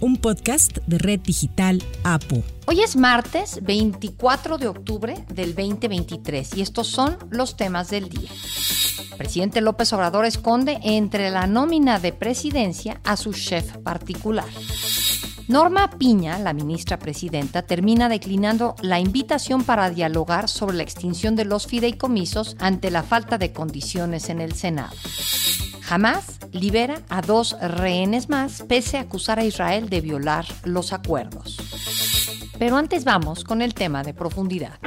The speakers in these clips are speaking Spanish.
un podcast de Red Digital APO. Hoy es martes 24 de octubre del 2023 y estos son los temas del día. Presidente López Obrador esconde entre la nómina de presidencia a su chef particular. Norma Piña, la ministra presidenta, termina declinando la invitación para dialogar sobre la extinción de los fideicomisos ante la falta de condiciones en el Senado. Jamás libera a dos rehenes más pese a acusar a Israel de violar los acuerdos. Pero antes vamos con el tema de profundidad.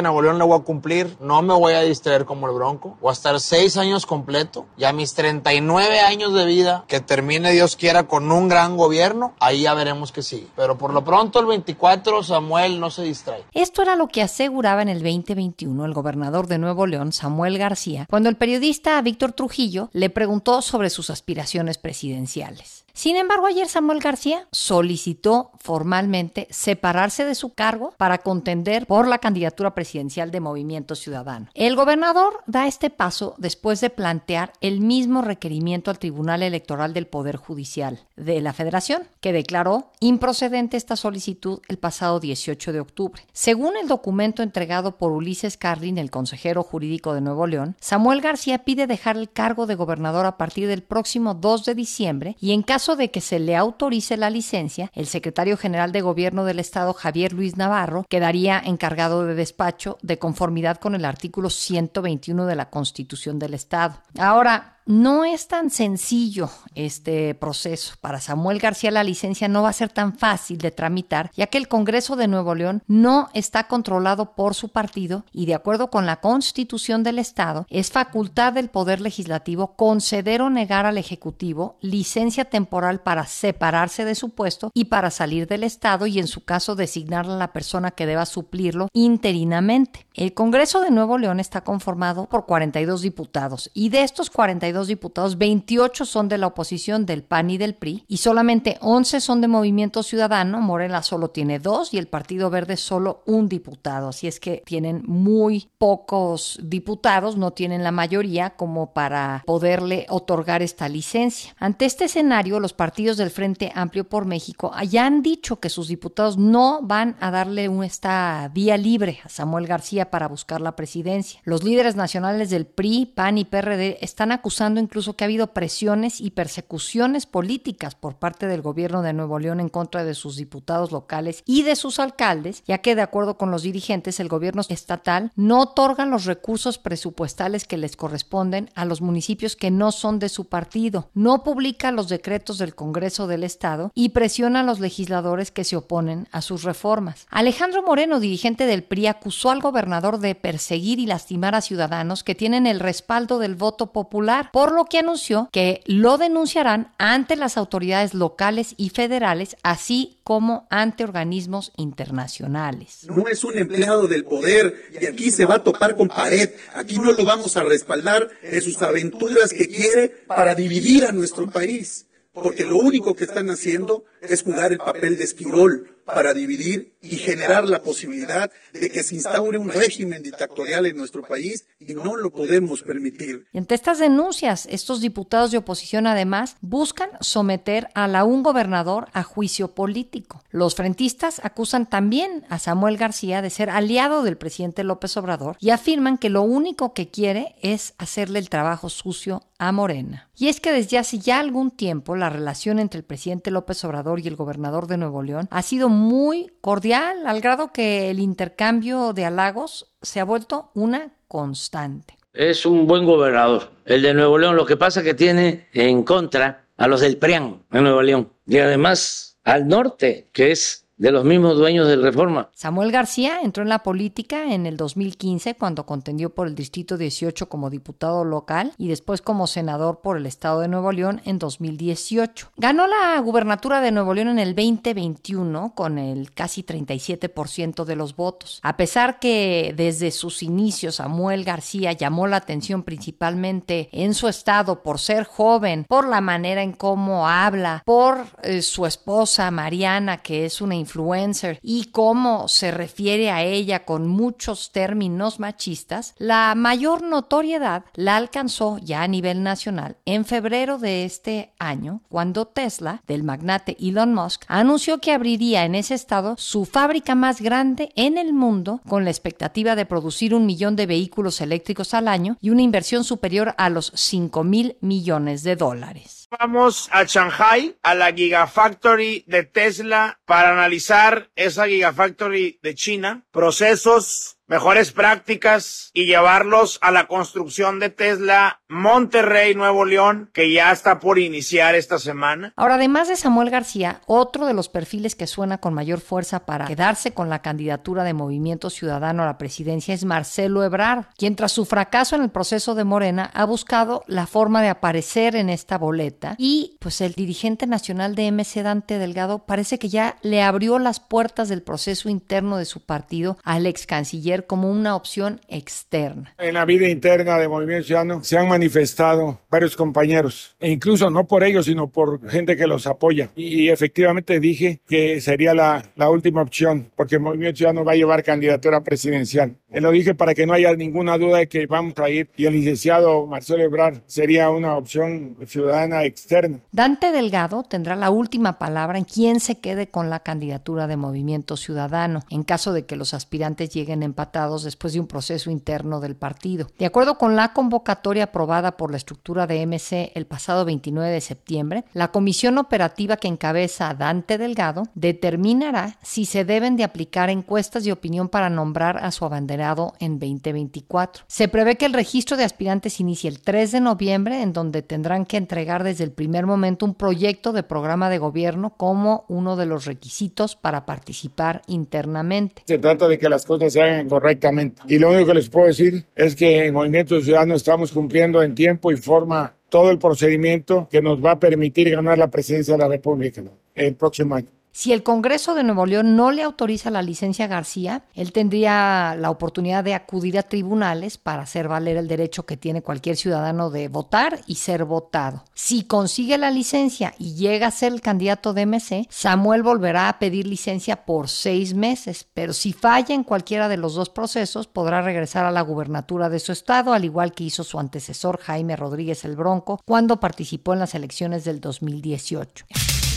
Nuevo León le voy a cumplir, no me voy a distraer como el Bronco. Voy a estar seis años completo, ya mis 39 años de vida, que termine Dios quiera con un gran gobierno, ahí ya veremos que sí. Pero por lo pronto el 24 Samuel no se distrae. Esto era lo que aseguraba en el 2021 el gobernador de Nuevo León, Samuel García, cuando el periodista Víctor Trujillo le preguntó sobre sus aspiraciones presidenciales. Sin embargo, ayer Samuel García solicitó formalmente separarse de su cargo para contender por la candidatura presidencial de Movimiento Ciudadano. El gobernador da este paso después de plantear el mismo requerimiento al Tribunal Electoral del Poder Judicial de la Federación, que declaró improcedente esta solicitud el pasado 18 de octubre. Según el documento entregado por Ulises Carlin, el consejero jurídico de Nuevo León, Samuel García pide dejar el cargo de gobernador a partir del próximo 2 de diciembre y en caso caso de que se le autorice la licencia, el secretario general de Gobierno del Estado, Javier Luis Navarro, quedaría encargado de despacho de conformidad con el artículo 121 de la Constitución del Estado. Ahora, no es tan sencillo este proceso. Para Samuel García la licencia no va a ser tan fácil de tramitar, ya que el Congreso de Nuevo León no está controlado por su partido y de acuerdo con la Constitución del Estado, es facultad del Poder Legislativo conceder o negar al Ejecutivo licencia temporal para separarse de su puesto y para salir del Estado y en su caso designar a la persona que deba suplirlo interinamente. El Congreso de Nuevo León está conformado por 42 diputados y de estos 42 diputados, 28 son de la oposición del PAN y del PRI y solamente 11 son de Movimiento Ciudadano. Morena solo tiene dos y el Partido Verde solo un diputado. Así es que tienen muy pocos diputados, no tienen la mayoría como para poderle otorgar esta licencia. Ante este escenario, los partidos del Frente Amplio por México ya han dicho que sus diputados no van a darle esta vía libre a Samuel García para buscar la presidencia. Los líderes nacionales del PRI, PAN y PRD están acusando incluso que ha habido presiones y persecuciones políticas por parte del gobierno de Nuevo León en contra de sus diputados locales y de sus alcaldes, ya que de acuerdo con los dirigentes el gobierno estatal no otorga los recursos presupuestales que les corresponden a los municipios que no son de su partido, no publica los decretos del Congreso del Estado y presiona a los legisladores que se oponen a sus reformas. Alejandro Moreno, dirigente del PRI, acusó al gobernador de perseguir y lastimar a ciudadanos que tienen el respaldo del voto popular por lo que anunció que lo denunciarán ante las autoridades locales y federales, así como ante organismos internacionales. No es un empleado del poder y aquí se va a topar con pared. Aquí no lo vamos a respaldar en sus aventuras que quiere para dividir a nuestro país. Porque lo único que están haciendo es jugar el papel de esquirol para dividir y generar la posibilidad de que se instaure un régimen dictatorial en nuestro país y no lo podemos permitir. Y ante estas denuncias, estos diputados de oposición además buscan someter a la un gobernador a juicio político. Los frentistas acusan también a Samuel García de ser aliado del presidente López Obrador y afirman que lo único que quiere es hacerle el trabajo sucio a Morena. Y es que desde hace ya algún tiempo la relación entre el presidente López Obrador y el gobernador de Nuevo León ha sido muy cordial, al grado que el intercambio de halagos se ha vuelto una constante. Es un buen gobernador, el de Nuevo León. Lo que pasa que tiene en contra a los del PRIAN en Nuevo León y además al norte, que es de los mismos dueños de Reforma. Samuel García entró en la política en el 2015 cuando contendió por el Distrito 18 como diputado local y después como senador por el Estado de Nuevo León en 2018. Ganó la gubernatura de Nuevo León en el 2021 con el casi 37% de los votos. A pesar que desde sus inicios Samuel García llamó la atención principalmente en su estado por ser joven, por la manera en cómo habla, por eh, su esposa Mariana, que es una influencer, y cómo se refiere a ella con muchos términos machistas, la mayor notoriedad la alcanzó ya a nivel nacional en febrero de este año, cuando Tesla, del magnate Elon Musk, anunció que abriría en ese estado su fábrica más grande en el mundo con la expectativa de producir un millón de vehículos eléctricos al año y una inversión superior a los 5 mil millones de dólares. Vamos a Shanghai, a la Gigafactory de Tesla, para analizar esa Gigafactory de China, procesos mejores prácticas y llevarlos a la construcción de Tesla Monterrey, Nuevo León, que ya está por iniciar esta semana. Ahora, además de Samuel García, otro de los perfiles que suena con mayor fuerza para quedarse con la candidatura de Movimiento Ciudadano a la presidencia es Marcelo Ebrard, quien tras su fracaso en el proceso de Morena ha buscado la forma de aparecer en esta boleta y pues el dirigente nacional de MC Dante Delgado parece que ya le abrió las puertas del proceso interno de su partido al ex canciller como una opción externa. En la vida interna de Movimiento Ciudadano se han manifestado varios compañeros, e incluso no por ellos, sino por gente que los apoya. Y efectivamente dije que sería la, la última opción, porque Movimiento Ciudadano va a llevar candidatura presidencial. Lo dije para que no haya ninguna duda de que vamos a ir y el licenciado Marcelo Ebrard sería una opción ciudadana externa. Dante Delgado tendrá la última palabra en quién se quede con la candidatura de Movimiento Ciudadano en caso de que los aspirantes lleguen empatados después de un proceso interno del partido. De acuerdo con la convocatoria aprobada por la estructura de MC el pasado 29 de septiembre, la comisión operativa que encabeza Dante Delgado determinará si se deben de aplicar encuestas de opinión para nombrar a su abanderado en 2024. Se prevé que el registro de aspirantes inicie el 3 de noviembre, en donde tendrán que entregar desde el primer momento un proyecto de programa de gobierno como uno de los requisitos para participar internamente. Se trata de que las cosas se hagan correctamente. Y lo único que les puedo decir es que en Movimiento Ciudadano estamos cumpliendo en tiempo y forma todo el procedimiento que nos va a permitir ganar la presidencia de la República el próximo año. Si el Congreso de Nuevo León no le autoriza la licencia a García, él tendría la oportunidad de acudir a tribunales para hacer valer el derecho que tiene cualquier ciudadano de votar y ser votado. Si consigue la licencia y llega a ser el candidato de MC, Samuel volverá a pedir licencia por seis meses, pero si falla en cualquiera de los dos procesos, podrá regresar a la gubernatura de su estado, al igual que hizo su antecesor Jaime Rodríguez el Bronco cuando participó en las elecciones del 2018.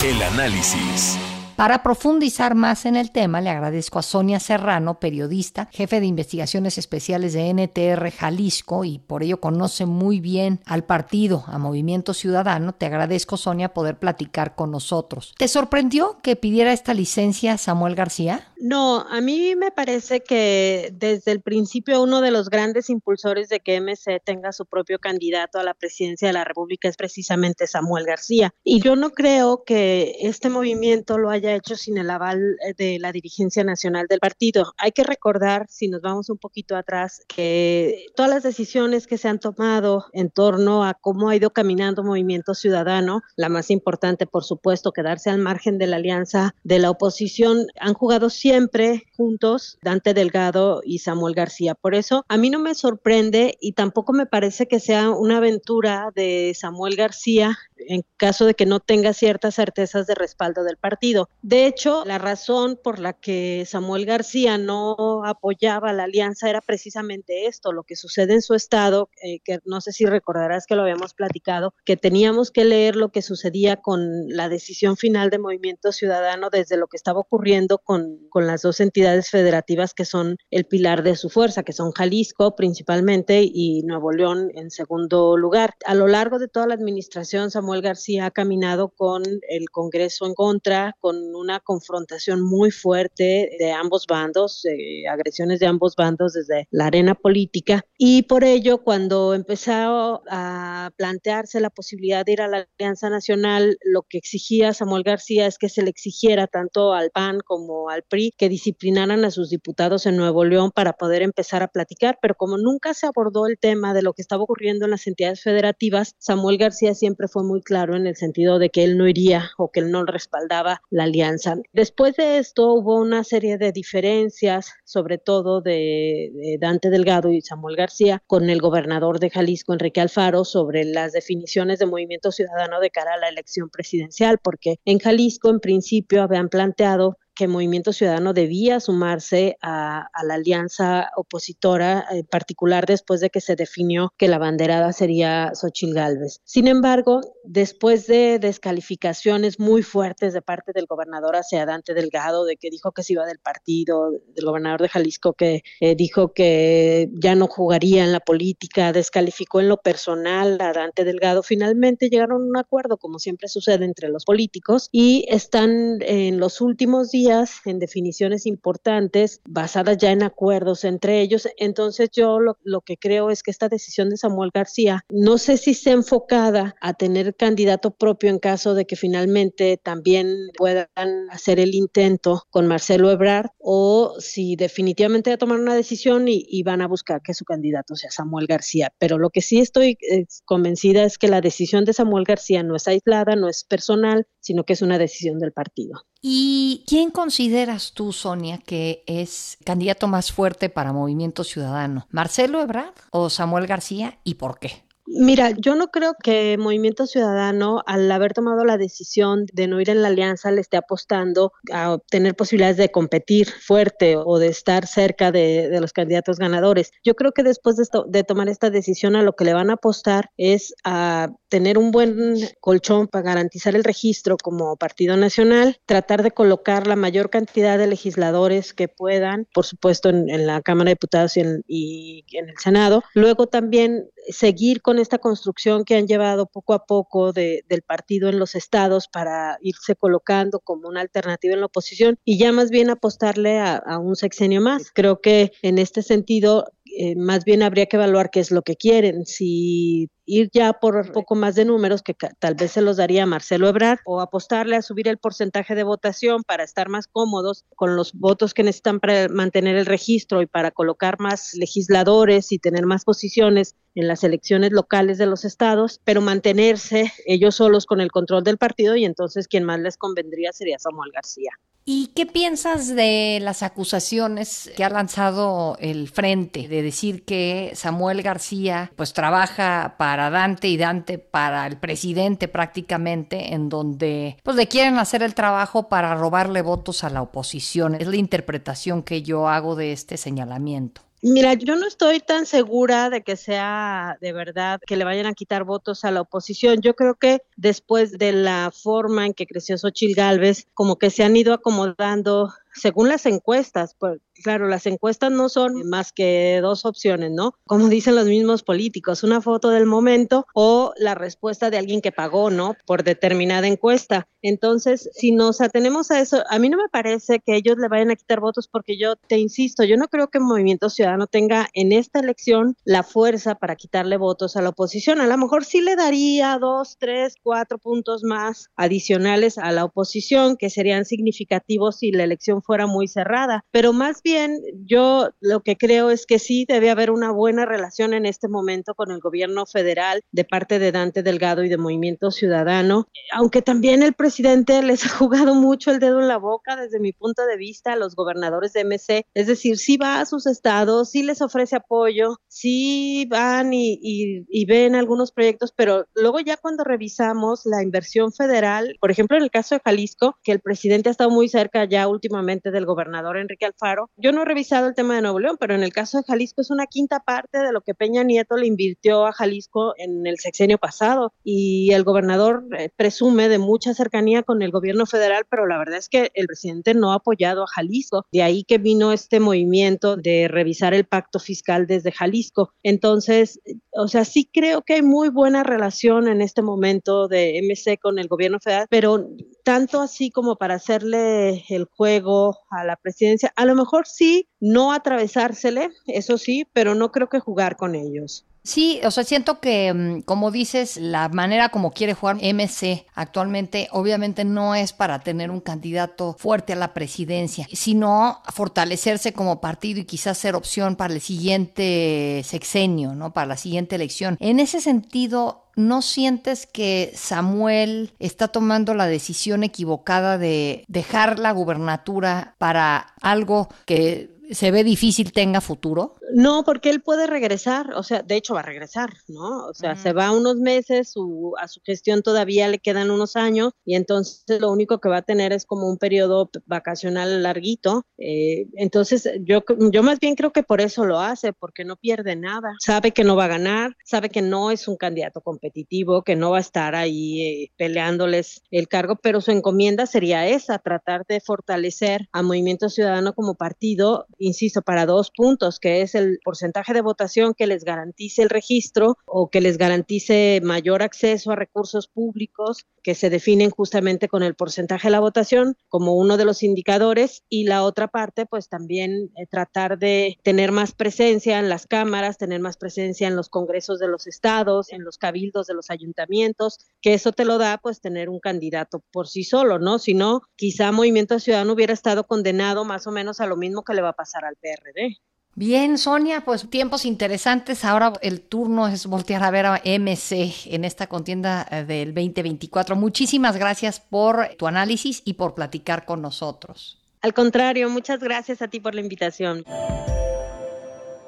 El análisis. Para profundizar más en el tema, le agradezco a Sonia Serrano, periodista, jefe de investigaciones especiales de NTR Jalisco y por ello conoce muy bien al partido, a Movimiento Ciudadano. Te agradezco, Sonia, poder platicar con nosotros. ¿Te sorprendió que pidiera esta licencia Samuel García? No, a mí me parece que desde el principio uno de los grandes impulsores de que MC tenga su propio candidato a la presidencia de la República es precisamente Samuel García. Y yo no creo que este movimiento lo haya hecho sin el aval eh, de la dirigencia nacional del partido. Hay que recordar, si nos vamos un poquito atrás, que todas las decisiones que se han tomado en torno a cómo ha ido caminando Movimiento Ciudadano, la más importante, por supuesto, quedarse al margen de la alianza de la oposición, han jugado siempre juntos Dante Delgado y Samuel García. Por eso, a mí no me sorprende y tampoco me parece que sea una aventura de Samuel García en caso de que no tenga ciertas certezas de respaldo del partido. De hecho, la razón por la que Samuel García no apoyaba la alianza era precisamente esto, lo que sucede en su estado, eh, que no sé si recordarás que lo habíamos platicado, que teníamos que leer lo que sucedía con la decisión final de Movimiento Ciudadano desde lo que estaba ocurriendo con, con las dos entidades federativas que son el pilar de su fuerza, que son Jalisco principalmente y Nuevo León en segundo lugar. A lo largo de toda la administración, Samuel García ha caminado con el Congreso en contra, con una confrontación muy fuerte de ambos bandos, agresiones de ambos bandos desde la arena política. Y por ello, cuando empezó a plantearse la posibilidad de ir a la Alianza Nacional, lo que exigía Samuel García es que se le exigiera tanto al PAN como al PRI que disciplinaran a sus diputados en Nuevo León para poder empezar a platicar, pero como nunca se abordó el tema de lo que estaba ocurriendo en las entidades federativas, Samuel García siempre fue muy claro en el sentido de que él no iría o que él no respaldaba la alianza. Después de esto hubo una serie de diferencias, sobre todo de, Dante Delgado y Samuel García, con el gobernador de Jalisco, Enrique Alfaro, sobre las definiciones de movimiento ciudadano de cara a la elección presidencial, porque en Jalisco en principio habían planteado que Movimiento Ciudadano debía sumarse a, la alianza opositora, en particular después de que se definió que la banderada sería Xochil Gálvez. Sin embargo, después de descalificaciones muy fuertes de parte del gobernador hacia Dante Delgado, de que dijo que se iba del partido, del gobernador de Jalisco que eh, dijo que ya no jugaría en la política, descalificó en lo personal a Dante Delgado, finalmente llegaron a un acuerdo, como siempre sucede entre los políticos, y están en los últimos días en definiciones importantes basadas ya en acuerdos entre ellos. Entonces yo lo, lo que creo es que esta decisión de Samuel García, no sé si está enfocada a tener candidato propio en caso de que finalmente también puedan hacer el intento con Marcelo Ebrard o si definitivamente va a tomar una decisión y, van a buscar que su candidato sea Samuel García. Pero lo que sí estoy eh, convencida es que la decisión de Samuel García no es aislada, no es personal, sino que es una decisión del partido. ¿Y quién consideras tú, Sonia, que es candidato más fuerte para Movimiento Ciudadano? ¿Marcelo Ebrard o Samuel García y por qué? Mira, yo no creo que Movimiento Ciudadano, al haber tomado la decisión de no ir en la alianza, le esté apostando a tener posibilidades de competir fuerte o de estar cerca de, los candidatos ganadores. Yo creo que después de, esto, de tomar esta decisión, a lo que le van a apostar es a tener un buen colchón para garantizar el registro como partido nacional, tratar de colocar la mayor cantidad de legisladores que puedan, por supuesto en, la Cámara de Diputados y en, y en el Senado. Luego también seguir con esta construcción que han llevado poco a poco del partido en los estados para irse colocando como una alternativa en la oposición y ya más bien apostarle a, a un sexenio más. Creo que en este sentido eh, más bien habría que evaluar qué es lo que quieren, si ir ya por un poco más de números que tal vez se los daría Marcelo Ebrard o apostarle a subir el porcentaje de votación para estar más cómodos con los votos que necesitan para mantener el registro y para colocar más legisladores y tener más posiciones en las elecciones locales de los estados, pero mantenerse ellos solos con el control del partido y entonces quien más les convendría sería Samuel García. ¿Y qué piensas de las acusaciones que ha lanzado el Frente de decir que Samuel García pues trabaja para Dante y Dante para el presidente prácticamente en donde pues le quieren hacer el trabajo para robarle votos a la oposición? Es la interpretación que yo hago de este señalamiento. Mira, yo no estoy tan segura de que sea de verdad que le vayan a quitar votos a la oposición. Yo creo que después de la forma en que creció Xochil Gálvez, como que se han ido acomodando según las encuestas, pues claro, las encuestas no son más que dos opciones, ¿no? Como dicen los mismos políticos, una foto del momento o la respuesta de alguien que pagó, ¿no? Por determinada encuesta. Entonces, si nos atenemos a eso, a mí no me parece que ellos le vayan a quitar votos porque yo te insisto, yo no creo que Movimiento Ciudadano tenga en esta elección la fuerza para quitarle votos a la oposición. A lo mejor sí le daría dos, tres, cuatro puntos más adicionales a la oposición que serían significativos si la elección fuera muy cerrada. Pero más bien, yo lo que creo es que sí debe haber una buena relación en este momento con el gobierno federal de parte de Dante Delgado y de Movimiento Ciudadano, aunque también el presidente les ha jugado mucho el dedo en la boca desde mi punto de vista a los gobernadores de MC, es decir, sí va a sus estados, sí les ofrece apoyo, sí van y, y ven algunos proyectos, pero luego ya cuando revisamos la inversión federal, por ejemplo en el caso de Jalisco, que el presidente ha estado muy cerca ya últimamente del gobernador Enrique Alfaro, yo no he revisado el tema de Nuevo León, pero en el caso de Jalisco es una quinta parte de lo que Peña Nieto le invirtió a Jalisco en el sexenio pasado y el gobernador eh, presume de mucha cercanía con el gobierno federal, pero la verdad es que el presidente no ha apoyado a Jalisco. De ahí que vino este movimiento de revisar el pacto fiscal desde Jalisco. Entonces, o sea, sí creo que hay muy buena relación en este momento de MC con el gobierno federal, pero tanto así como para hacerle el juego a la presidencia, a lo mejor sí, no atravesársele, eso sí, pero no creo que jugar con ellos. Sí, o sea, siento que, mm, como dices, la manera como quiere jugar MC actualmente obviamente no es para tener un candidato fuerte a la presidencia, sino fortalecerse como partido y quizás ser opción para el siguiente sexenio, ¿no? Para la siguiente elección. En ese sentido, ¿no sientes que Samuel está tomando la decisión equivocada de dejar la gubernatura para algo que se ve difícil tenga futuro? No, porque él puede regresar, o sea, de hecho va a regresar, ¿no? O sea, se va unos meses, a su gestión todavía le quedan unos años y entonces lo único que va a tener es como un periodo vacacional larguito. Eh, entonces yo, yo más bien creo que por eso lo hace, porque no pierde nada. Sabe que no va a ganar, sabe que no es un candidato competitivo, que no va a estar ahí eh, peleándoles el cargo, pero su encomienda sería esa, tratar de fortalecer a Movimiento Ciudadano como partido insisto, para dos puntos, que es el porcentaje de votación que les garantice el registro o que les garantice mayor acceso a recursos públicos que se definen justamente con el porcentaje de la votación como uno de los indicadores y la otra parte, pues también eh, tratar de tener más presencia en las cámaras, tener más presencia en los congresos de los estados, en los cabildos de los ayuntamientos, que eso te lo da pues tener un candidato por sí solo, ¿no? Si no, quizá Movimiento Ciudadano hubiera estado condenado más o menos a lo mismo que le va a pasar al PRD. Bien, Sonia, pues tiempos interesantes. Ahora el turno es voltear a ver a MC en esta contienda eh, del 2024. Muchísimas gracias por tu análisis y por platicar con nosotros. Al contrario, muchas gracias a ti por la invitación.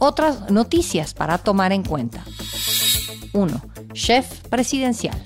Otras noticias para tomar en cuenta. 1. Chef presidencial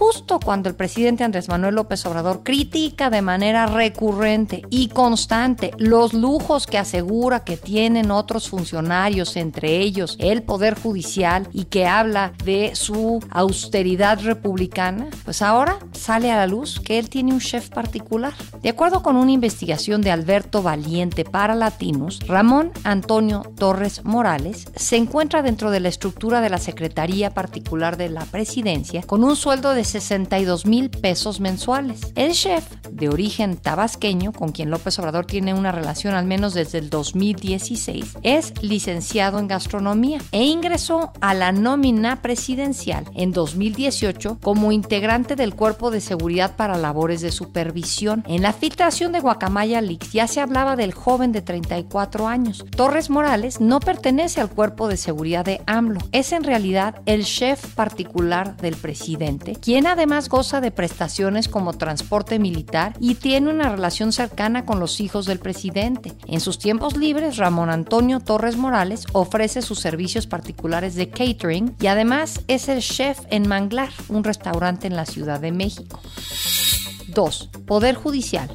justo cuando el presidente Andrés Manuel López Obrador critica de manera recurrente y constante los lujos que asegura que tienen otros funcionarios, entre ellos el Poder Judicial, y que habla de su austeridad republicana, pues ahora sale a la luz que él tiene un chef particular. De acuerdo con una investigación de Alberto Valiente para Latinos, Ramón Antonio Torres Morales se encuentra dentro de la estructura de la Secretaría Particular de la Presidencia con un sueldo de 62 mil pesos mensuales. El chef, de origen tabasqueño, con quien López Obrador tiene una relación al menos desde el 2016, es licenciado en gastronomía e ingresó a la nómina presidencial en 2018 como integrante del Cuerpo de Seguridad para labores de supervisión. En la filtración de Guacamaya Leaks ya se hablaba del joven de 34 años. Torres Morales no pertenece al Cuerpo de Seguridad de AMLO, es en realidad el chef particular del presidente, quien además goza de prestaciones como transporte militar y tiene una relación cercana con los hijos del presidente. En sus tiempos libres, Ramón Antonio Torres Morales ofrece sus servicios particulares de catering y además es el chef en Manglar, un restaurante en la Ciudad de México. 2. Poder Judicial.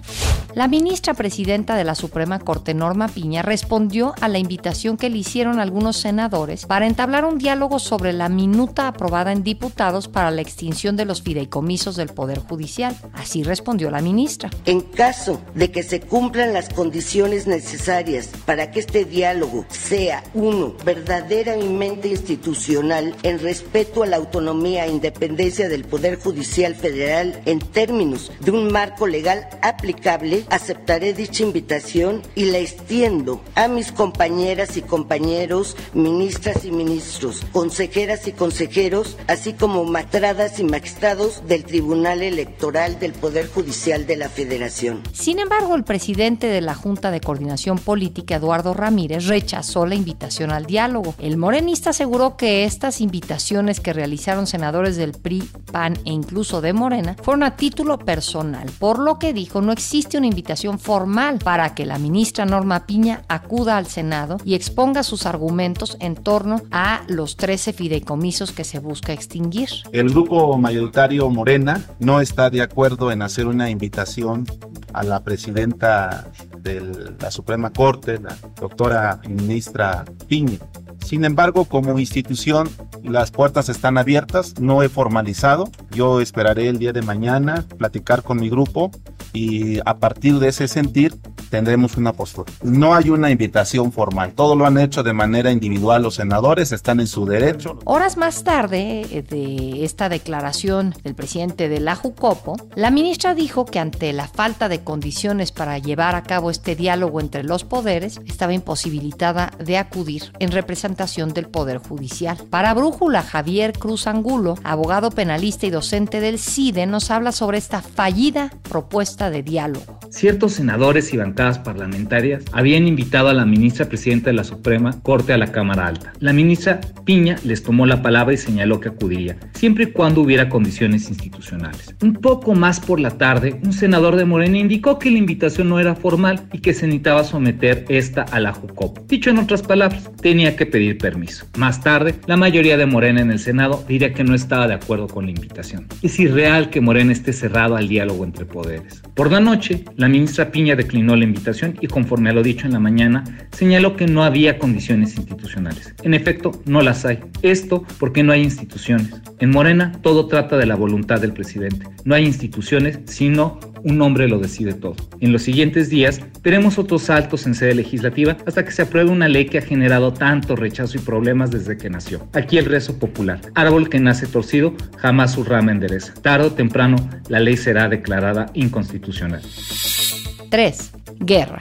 La ministra presidenta de la Suprema Corte, Norma Piña, respondió a la invitación que le hicieron algunos senadores para entablar un diálogo sobre la minuta aprobada en diputados para la extinción de los fideicomisos del Poder Judicial. Así respondió la ministra. En caso de que se cumplan las condiciones necesarias para que este diálogo sea, uno, verdaderamente institucional en respeto a la autonomía e independencia del Poder Judicial Federal en términos de un marco legal aplicable, aceptaré dicha invitación y la extiendo a mis compañeras y compañeros, ministras y ministros, consejeras y consejeros, así como matradas y magistrados del Tribunal Electoral del Poder Judicial de la Federación. Sin embargo, el presidente de la Junta de Coordinación Política, Eduardo Ramírez, rechazó la invitación al diálogo. El morenista aseguró que estas invitaciones que realizaron senadores del PRI, PAN e incluso de Morena fueron a título personal, por lo que dijo no existe una invitación formal para que la ministra Norma Piña acuda al Senado y exponga sus argumentos en torno a los 13 fideicomisos que se busca extinguir. El grupo mayoritario Morena no está de acuerdo en hacer una invitación a la presidenta de la Suprema Corte, la doctora ministra Piña. Sin embargo, como institución, las puertas están abiertas, no he formalizado. Yo esperaré el día de mañana platicar con mi grupo y a partir de ese sentir tendremos una postura. No hay una invitación formal, todo lo han hecho de manera individual los senadores, están en su derecho. Horas más tarde eh, de esta declaración del presidente de la Jucopo, la ministra dijo que ante la falta de condiciones para llevar a cabo este diálogo entre los poderes, estaba imposibilitada de acudir en representación del Poder Judicial. Para Brújula, Javier Cruz Angulo, abogado penalista y docente del CIDE, nos habla sobre esta fallida propuesta de diálogo. Ciertos senadores y bancadas parlamentarias habían invitado a la ministra presidenta de la Suprema Corte a la Cámara Alta. La ministra Piña les tomó la palabra y señaló que acudiría, siempre y cuando hubiera condiciones institucionales. Un poco más por la tarde, un senador de Morena indicó que la invitación no era formal y que se necesitaba someter esta a la JUCOP. Dicho en otras palabras, tenía que pedir permiso. Más tarde, la mayoría de Morena en el Senado diría que no estaba de acuerdo con la invitación. Es irreal que Morena esté cerrado al diálogo entre poderes. Por la noche, la ministra Piña declinó la invitación y conforme a lo dicho en la mañana, señaló que no había condiciones institucionales. En efecto, no las hay. Esto porque no hay instituciones. En Morena todo trata de la voluntad del presidente. No hay instituciones, sino un hombre lo decide todo. En los siguientes días veremos otros saltos en sede legislativa hasta que se apruebe una ley que ha generado tanto rechazo y problemas desde que nació. Aquí el rezo popular. Árbol que nace torcido, jamás su rama endereza. Tarde o temprano, la ley será declarada inconstitucional. 3. Guerra.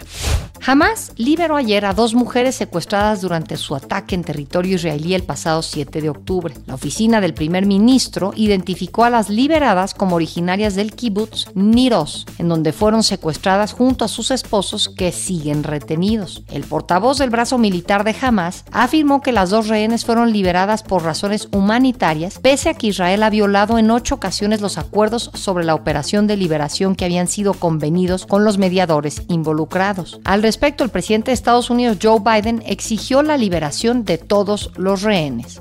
Hamas liberó ayer a dos mujeres secuestradas durante su ataque en territorio israelí el pasado 7 de octubre. La oficina del primer ministro identificó a las liberadas como originarias del kibbutz Niros, en donde fueron secuestradas junto a sus esposos que siguen retenidos. El portavoz del brazo militar de Hamas afirmó que las dos rehenes fueron liberadas por razones humanitarias, pese a que Israel ha violado en ocho ocasiones los acuerdos sobre la operación de liberación que habían sido convenidos con los mediadores involucrados. Respecto, el presidente de Estados Unidos, Joe Biden, exigió la liberación de todos los rehenes.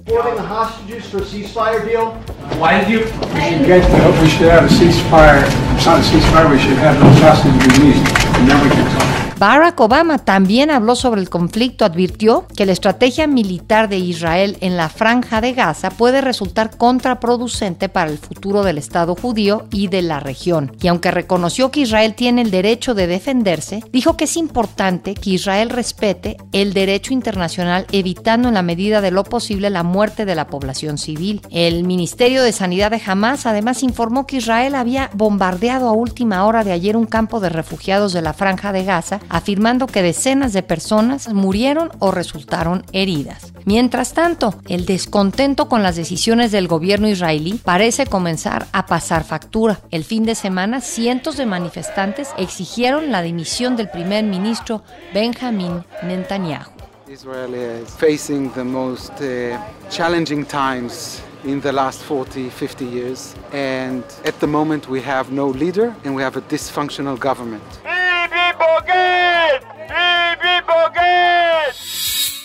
Barack Obama también habló sobre el conflicto, advirtió que la estrategia militar de Israel en la franja de Gaza puede resultar contraproducente para el futuro del Estado judío y de la región. Y aunque reconoció que Israel tiene el derecho de defenderse, dijo que es importante que Israel respete el derecho internacional evitando en la medida de lo posible la muerte de la población civil. El Ministerio de Sanidad de Hamas además informó que Israel había bombardeado a última hora de ayer un campo de refugiados de la franja de Gaza afirmando que decenas de personas murieron o resultaron heridas. Mientras tanto, el descontento con las decisiones del gobierno israelí parece comenzar a pasar factura. El fin de semana, cientos de manifestantes exigieron la dimisión del primer ministro Benjamin Netanyahu. Israel is facing the most uh, challenging times in the last 40, 50 years. And at the moment, we have no leader and we have a dysfunctional government.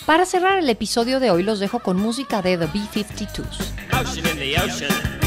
Para cerrar el episodio de hoy los dejo con música de The B-52s.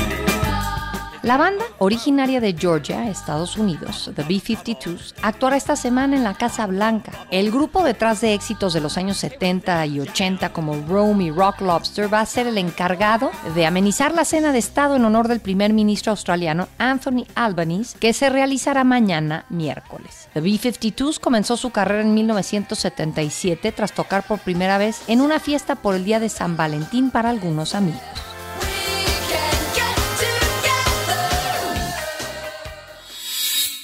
La banda, originaria de Georgia, Estados Unidos, The B-52s, actuará esta semana en la Casa Blanca. El grupo detrás de éxitos de los años 70 y 80 como Rome y Rock Lobster va a ser el encargado de amenizar la cena de Estado en honor del primer ministro australiano Anthony Albanese, que se realizará mañana miércoles. The B-52s comenzó su carrera en 1977 tras tocar por primera vez en una fiesta por el día de San Valentín para algunos amigos.